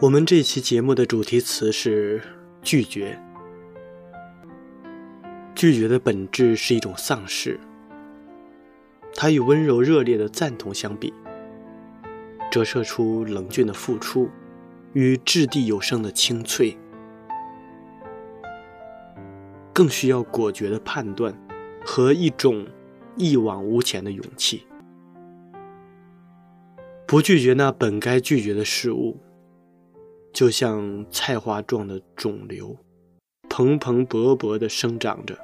我们这期节目的主题词是拒绝。拒绝的本质是一种丧失，它与温柔热烈的赞同相比，折射出冷峻的付出与掷地有声的清脆，更需要果决的判断和一种一往无前的勇气。不拒绝那本该拒绝的事物。就像菜花状的肿瘤，蓬蓬勃勃地生长着，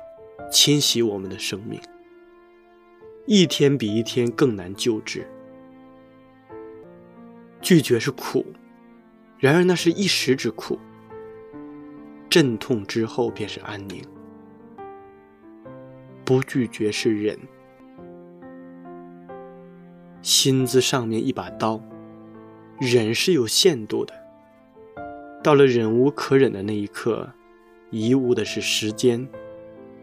侵袭我们的生命，一天比一天更难救治。拒绝是苦，然而那是一时之苦，阵痛之后便是安宁。不拒绝是忍，心字上面一把刀，忍是有限度的。到了忍无可忍的那一刻，贻误的是时间，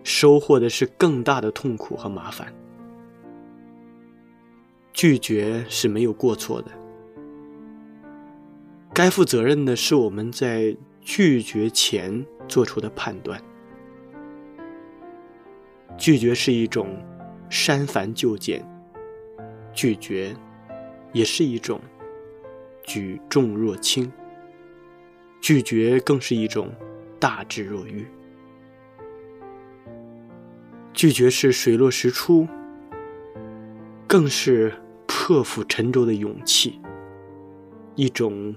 收获的是更大的痛苦和麻烦。拒绝是没有过错的，该负责任的是我们在拒绝前做出的判断。拒绝是一种删繁就简，拒绝也是一种举重若轻。拒绝更是一种大智若愚。拒绝是水落石出，更是破釜沉舟的勇气，一种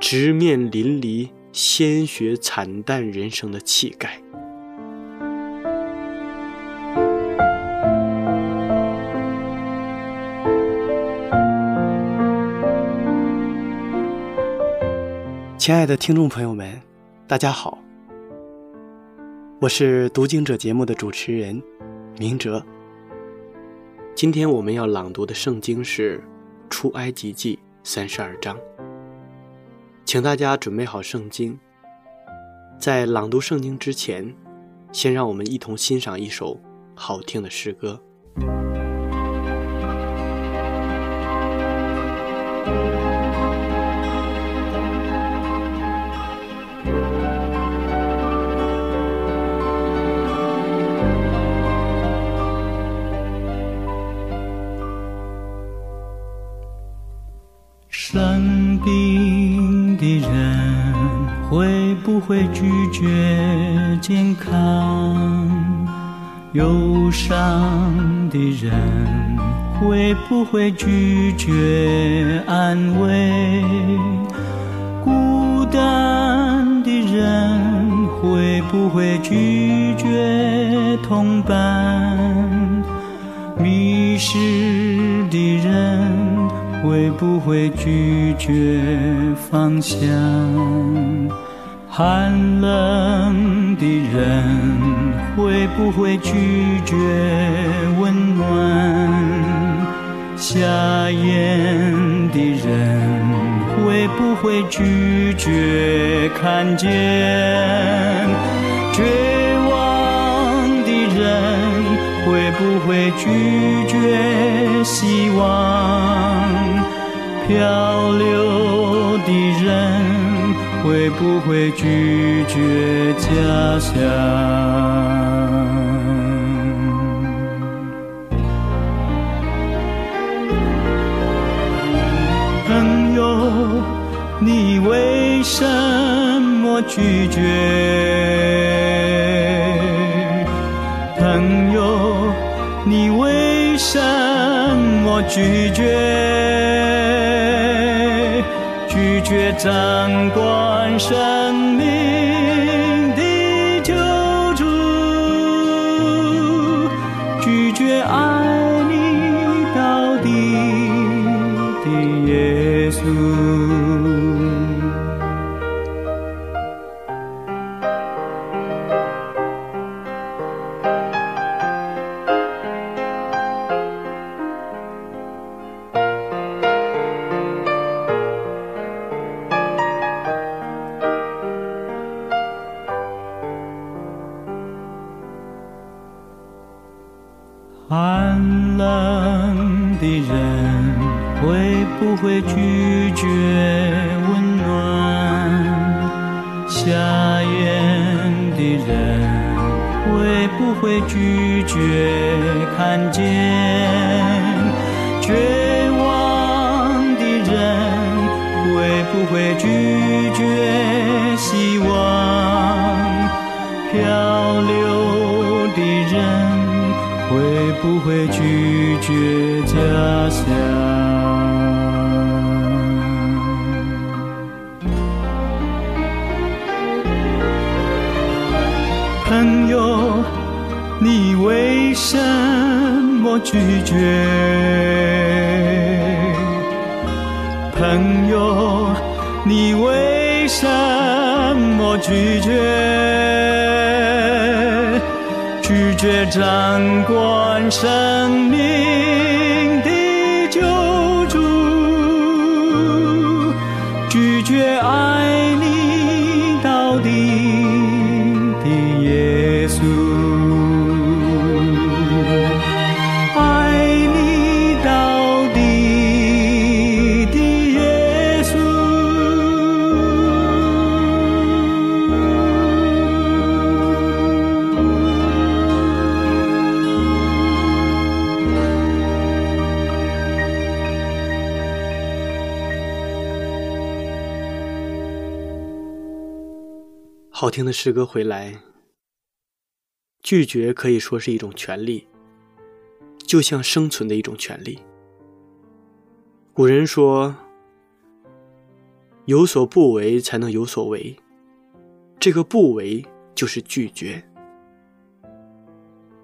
直面淋漓、鲜血惨淡人生的气概。亲爱的听众朋友们，大家好，我是读经者节目的主持人明哲。今天我们要朗读的圣经是《出埃及记》三十二章，请大家准备好圣经。在朗读圣经之前，先让我们一同欣赏一首好听的诗歌。健康？忧伤的人会不会拒绝安慰？孤单的人会不会拒绝同伴？迷失的人。会不会拒绝方向？寒冷的人会不会拒绝温暖？瞎眼的人会不会拒绝看见？绝望的人会不会拒绝希望？漂流的人会不会拒绝家乡？朋友你为什么拒绝？朋友你为什么拒绝？拒绝掌管生会不会拒绝温暖？瞎眼的人会不会拒绝看见？绝望的人会不会拒绝希望？漂流的人。不会拒绝家乡？朋友，你为什么拒绝？朋友，你为什么拒绝？拒绝掌管生命。好听的诗歌回来，拒绝可以说是一种权利，就像生存的一种权利。古人说：“有所不为，才能有所为。”这个不为就是拒绝。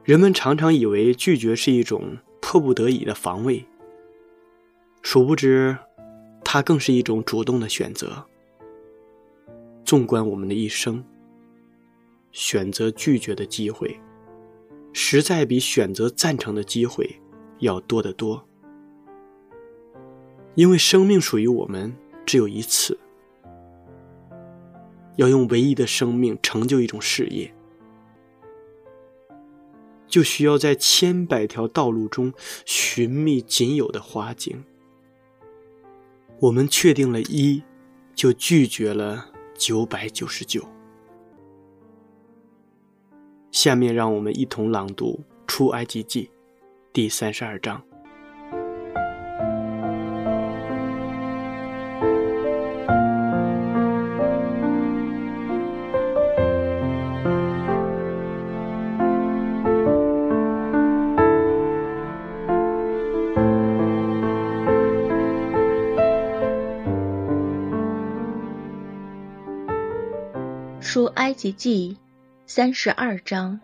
人们常常以为拒绝是一种迫不得已的防卫，殊不知，它更是一种主动的选择。纵观我们的一生，选择拒绝的机会，实在比选择赞成的机会要多得多。因为生命属于我们只有一次，要用唯一的生命成就一种事业，就需要在千百条道路中寻觅仅有的花景。我们确定了一，就拒绝了。九百九十九。下面让我们一同朗读《出埃及记》第三十二章。出埃及记三十二章，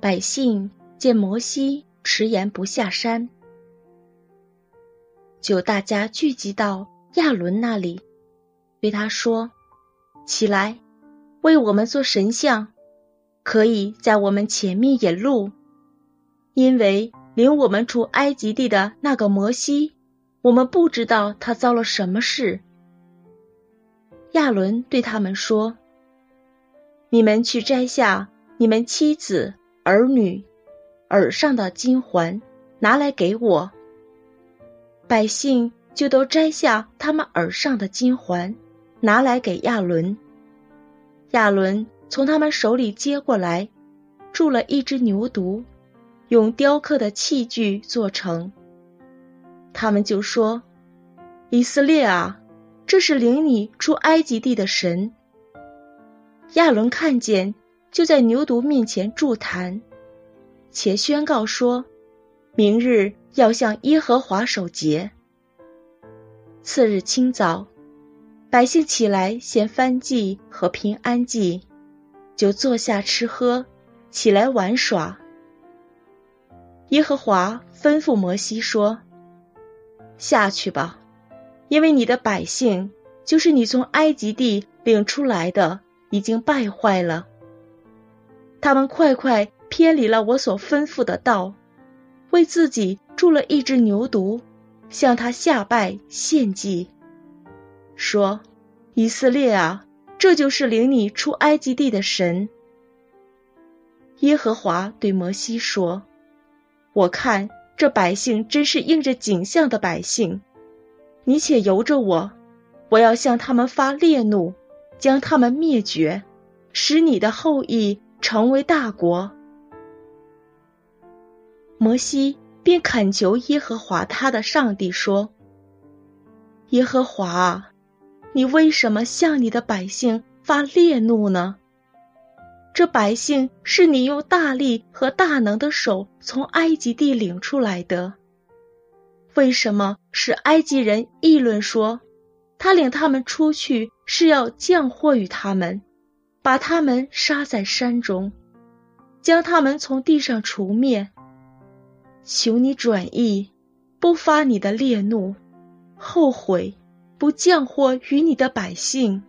百姓见摩西迟延不下山，就大家聚集到亚伦那里，对他说：“起来，为我们做神像，可以在我们前面引路，因为领我们出埃及地的那个摩西，我们不知道他遭了什么事。”亚伦对他们说：“你们去摘下你们妻子、儿女耳上的金环，拿来给我。”百姓就都摘下他们耳上的金环，拿来给亚伦。亚伦从他们手里接过来，铸了一只牛犊，用雕刻的器具做成。他们就说：“以色列啊！”这是领你出埃及地的神。”亚伦看见，就在牛犊面前筑坛，且宣告说：“明日要向耶和华守节。”次日清早，百姓起来献燔祭和平安祭，就坐下吃喝，起来玩耍。耶和华吩咐摩西说：“下去吧，因为你的百姓，就是你从埃及地领出来的。”已经败坏了，他们快快偏离了我所吩咐的道，为自己铸了一只牛犊，向他下拜献祭，说：“以色列啊，这就是领你出埃及地的神。”耶和华对摩西说：“我看这百姓真是应着景象的百姓，你且由着我，我要向他们发烈怒。”将他们灭绝，使你的后裔成为大国。摩西便恳求耶和华他的上帝说：“耶和华，你为什么向你的百姓发烈怒呢？这百姓是你用大力和大能的手从埃及地领出来的，为什么使埃及人议论说？”他领他们出去是要降祸于他们，把他们杀在山中，将他们从地上除灭。求你转意，不发你的烈怒，后悔不降祸于你的百姓。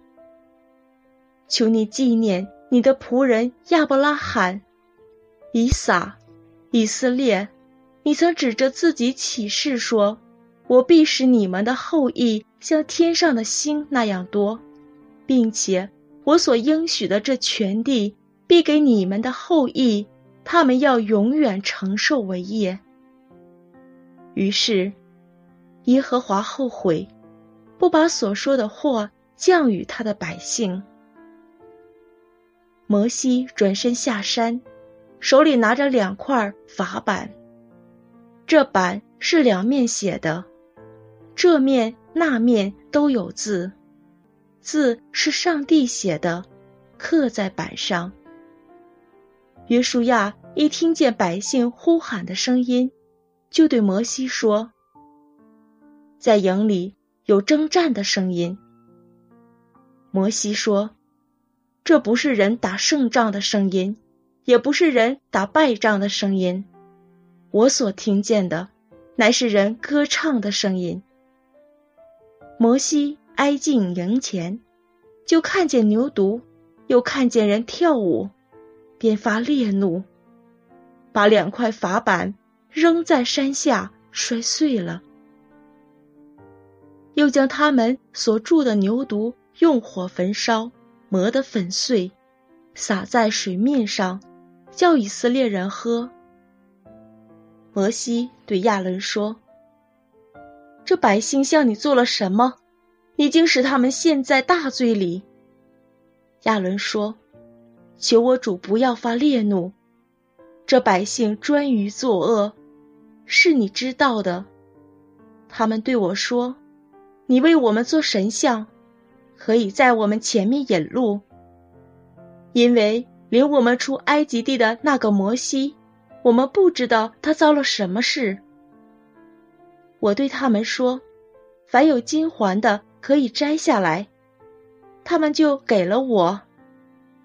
求你纪念你的仆人亚伯拉罕、以撒、以色列，你曾指着自己起誓说。我必使你们的后裔像天上的星那样多，并且我所应许的这全地必给你们的后裔，他们要永远承受为业。于是，耶和华后悔，不把所说的祸降与他的百姓。摩西转身下山，手里拿着两块法板，这板是两面写的。这面那面都有字，字是上帝写的，刻在板上。约书亚一听见百姓呼喊的声音，就对摩西说：“在营里有征战的声音。”摩西说：“这不是人打胜仗的声音，也不是人打败仗的声音，我所听见的，乃是人歌唱的声音。”摩西挨近营前，就看见牛犊，又看见人跳舞，便发烈怒，把两块法板扔在山下，摔碎了。又将他们所住的牛犊用火焚烧，磨得粉碎，撒在水面上，叫以色列人喝。摩西对亚伦说。这百姓向你做了什么？已经使他们陷在大罪里。亚伦说：“求我主不要发烈怒，这百姓专于作恶，是你知道的。他们对我说：‘你为我们做神像，可以在我们前面引路，因为领我们出埃及地的那个摩西，我们不知道他遭了什么事。’我对他们说。”凡有金环的可以摘下来，他们就给了我。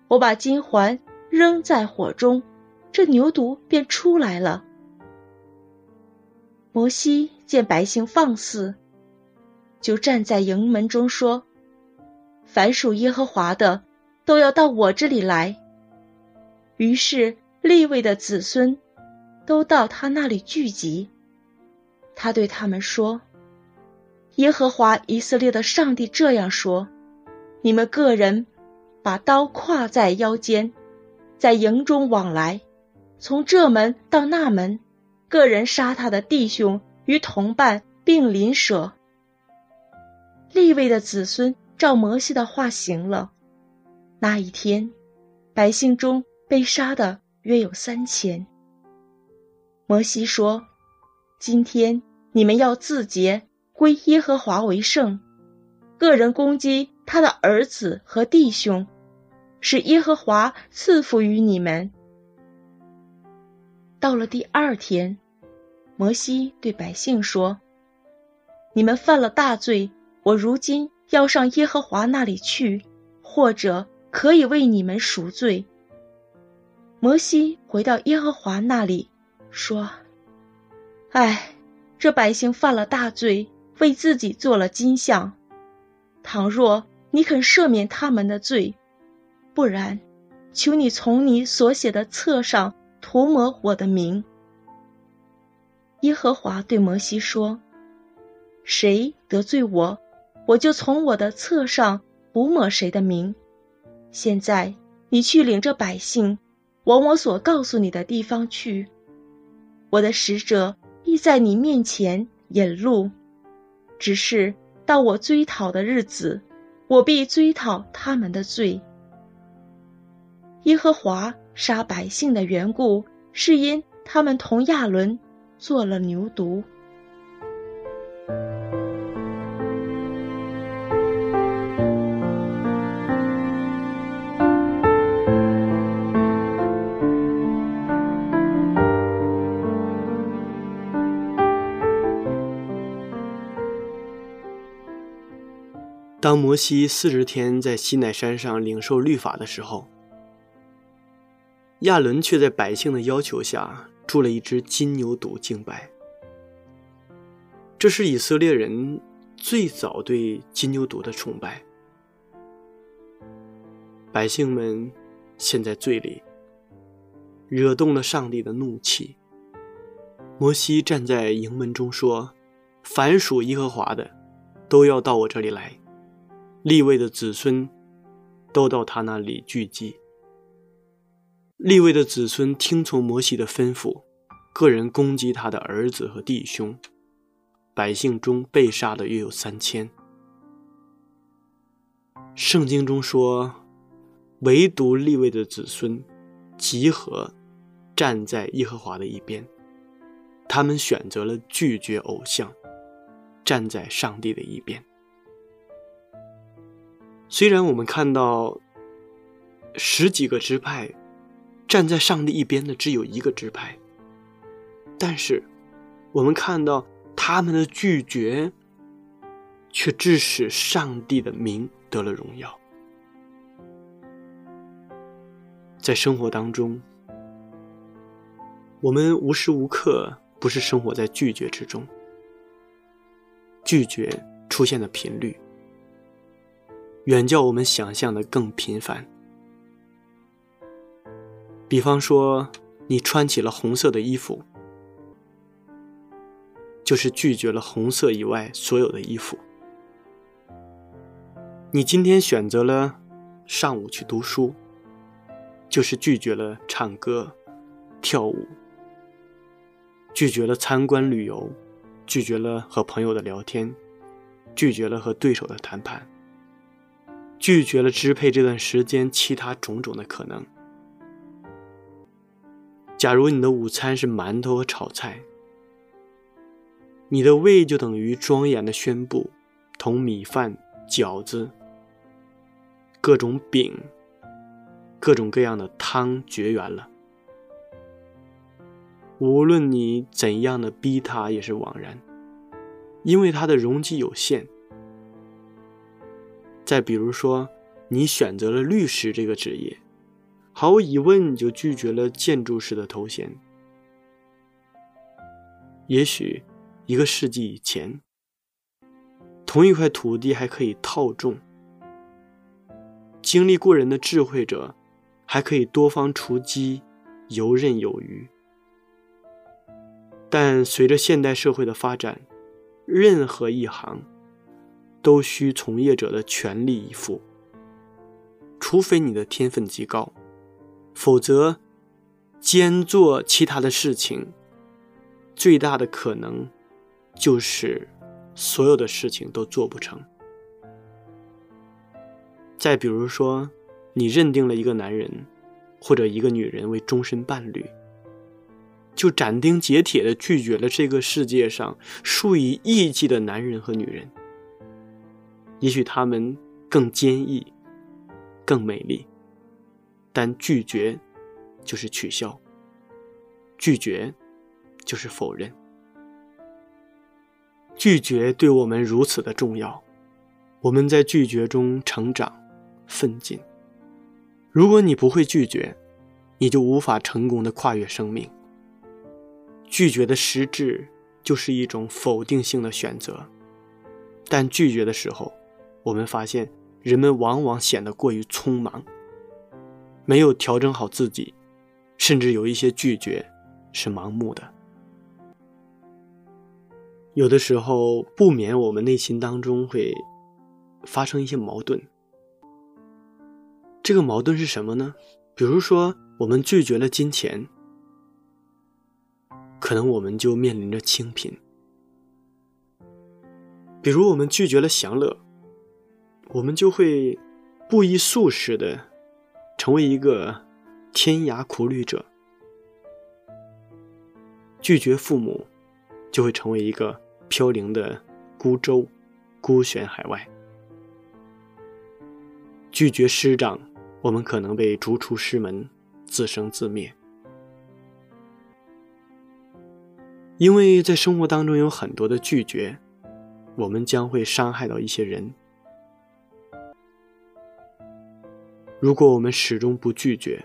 我把金环扔在火中，这牛犊便出来了。摩西见百姓放肆，就站在营门中说：“凡属耶和华的，都要到我这里来。”于是利位的子孙都到他那里聚集。他对他们说。耶和华以色列的上帝这样说：“你们个人把刀挎在腰间，在营中往来，从这门到那门，个人杀他的弟兄与同伴，并邻舍。”立位的子孙照摩西的话行了。那一天，百姓中被杀的约有三千。摩西说：“今天你们要自洁。”归耶和华为圣，个人攻击他的儿子和弟兄，使耶和华赐福于你们。到了第二天，摩西对百姓说：“你们犯了大罪，我如今要上耶和华那里去，或者可以为你们赎罪。”摩西回到耶和华那里，说：“唉，这百姓犯了大罪，为自己做了金像。倘若你肯赦免他们的罪，不然，求你从你所写的册上涂抹我的名。”耶和华对摩西说：“谁得罪我，我就从我的册上涂抹谁的名。现在你去领着百姓。”往我所告诉你的地方去，我的使者必在你面前引路。只是到我追讨的日子，我必追讨他们的罪。耶和华杀百姓的缘故，是因他们同亚伦做了牛犊。当摩西四十天在西奈山上领受律法的时候，亚伦却在百姓的要求下铸了一只金牛犊敬拜。这是以色列人最早对金牛犊的崇拜。百姓们陷在罪里，惹动了上帝的怒气。摩西站在营门中说：“凡属耶和华的，都要到我这里来。”立位的子孙都到他那里聚集。立位的子孙听从摩西的吩咐，个人攻击他的儿子和弟兄，百姓中被杀的约有三千。圣经中说，唯独立位的子孙集合站在耶和华的一边，他们选择了拒绝偶像，站在上帝的一边。虽然我们看到十几个支派站在上帝一边的只有一个支派，但是我们看到他们的拒绝，却致使上帝的名得了荣耀。在生活当中，我们无时无刻不是生活在拒绝之中，拒绝出现的频率。远较我们想象的更频繁。比方说，你穿起了红色的衣服，就是拒绝了红色以外所有的衣服。你今天选择了上午去读书，就是拒绝了唱歌、跳舞，拒绝了参观旅游，拒绝了和朋友的聊天，拒绝了和对手的谈判。拒绝了支配这段时间其他种种的可能。假如你的午餐是馒头和炒菜，你的胃就等于庄严的宣布，同米饭、饺子、各种饼、各种各样的汤绝缘了。无论你怎样的逼他，也是枉然，因为它的容积有限。再比如说，你选择了律师这个职业，毫无疑问你就拒绝了建筑师的头衔。也许一个世纪以前，同一块土地还可以套种，经历过人的智慧者还可以多方出击，游刃有余。但随着现代社会的发展，任何一行。都需从业者的全力以赴，除非你的天分极高，否则兼做其他的事情，最大的可能就是所有的事情都做不成。再比如说，你认定了一个男人或者一个女人为终身伴侣，就斩钉截铁的拒绝了这个世界上数以亿计的男人和女人。也许他们更坚毅、更美丽，但拒绝就是取消，拒绝就是否认。拒绝对我们如此的重要，我们在拒绝中成长、奋进。如果你不会拒绝，你就无法成功的跨越生命。拒绝的实质就是一种否定性的选择，但拒绝的时候，我们发现人们往往显得过于匆忙，没有调整好自己，甚至有一些拒绝是盲目的。有的时候不免我们内心当中会发生一些矛盾。这个矛盾是什么呢？比如说，我们拒绝了金钱，可能我们就面临着清贫；比如我们拒绝了享乐，我们就会不依素食的成为一个天涯苦旅者；拒绝父母，就会成为一个飘零的孤舟，孤悬海外；拒绝师长。我们可能被逐出师门，自生自灭。因为在生活当中有很多的拒绝，我们将会伤害到一些人。如果我们始终不拒绝，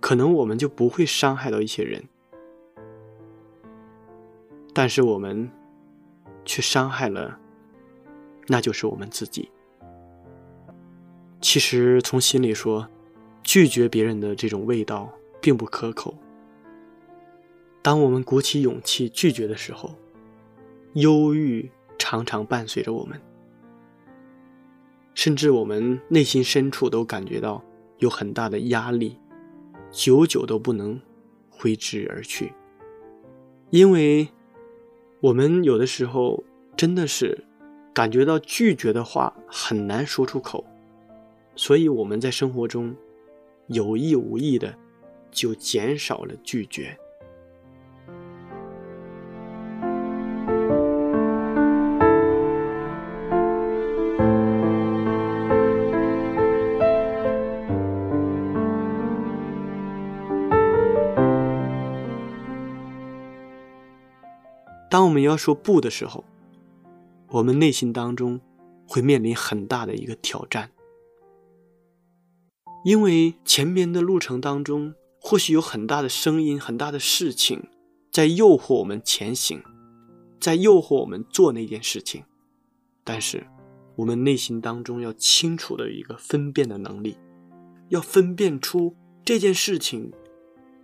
可能我们就不会伤害到一些人。但是我们却伤害了，那就是我们自己。其实从心里说，拒绝别人的这种味道并不可口。当我们鼓起勇气拒绝的时候，忧郁常常伴随着我们，甚至我们内心深处都感觉到有很大的压力，久久都不能挥之而去。因为，我们有的时候真的是感觉到拒绝的话很难说出口。所以我们在生活中，有意无意的就减少了拒绝。们要说不的时候，我们内心当中会面临很大的一个挑战。因为前面的路程当中，或许有很大的声音、很大的事情，在诱惑我们前行，在诱惑我们做那件事情。但是，我们内心当中要清楚的一个分辨的能力，要分辨出这件事情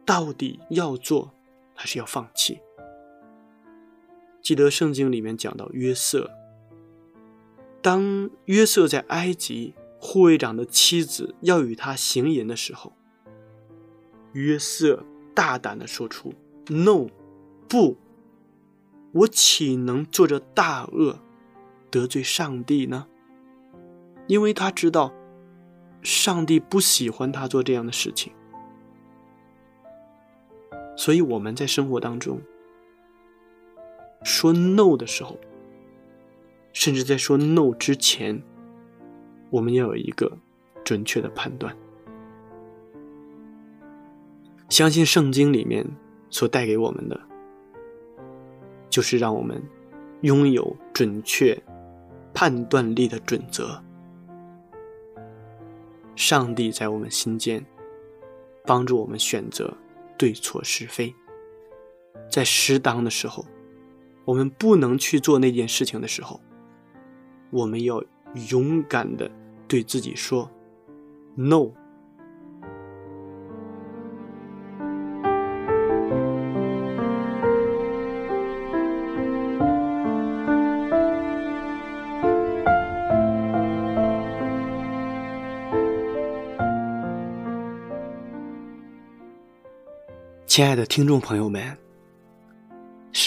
到底要做还是要放弃。记得圣经里面讲到约瑟，当约瑟在埃及。护卫长的妻子要与他行淫的时候，约瑟大胆的说出 “no”，不，我岂能做这大恶，得罪上帝呢？因为他知道，上帝不喜欢他做这样的事情。所以我们在生活当中说 “no” 的时候，甚至在说 “no” 之前。我们要有一个准确的判断，相信圣经里面所带给我们的，就是让我们拥有准确判断力的准则。上帝在我们心间帮助我们选择对错是非，在适当的时候，我们不能去做那件事情的时候，我们要。勇敢的对自己说：“No。”亲爱的听众朋友们，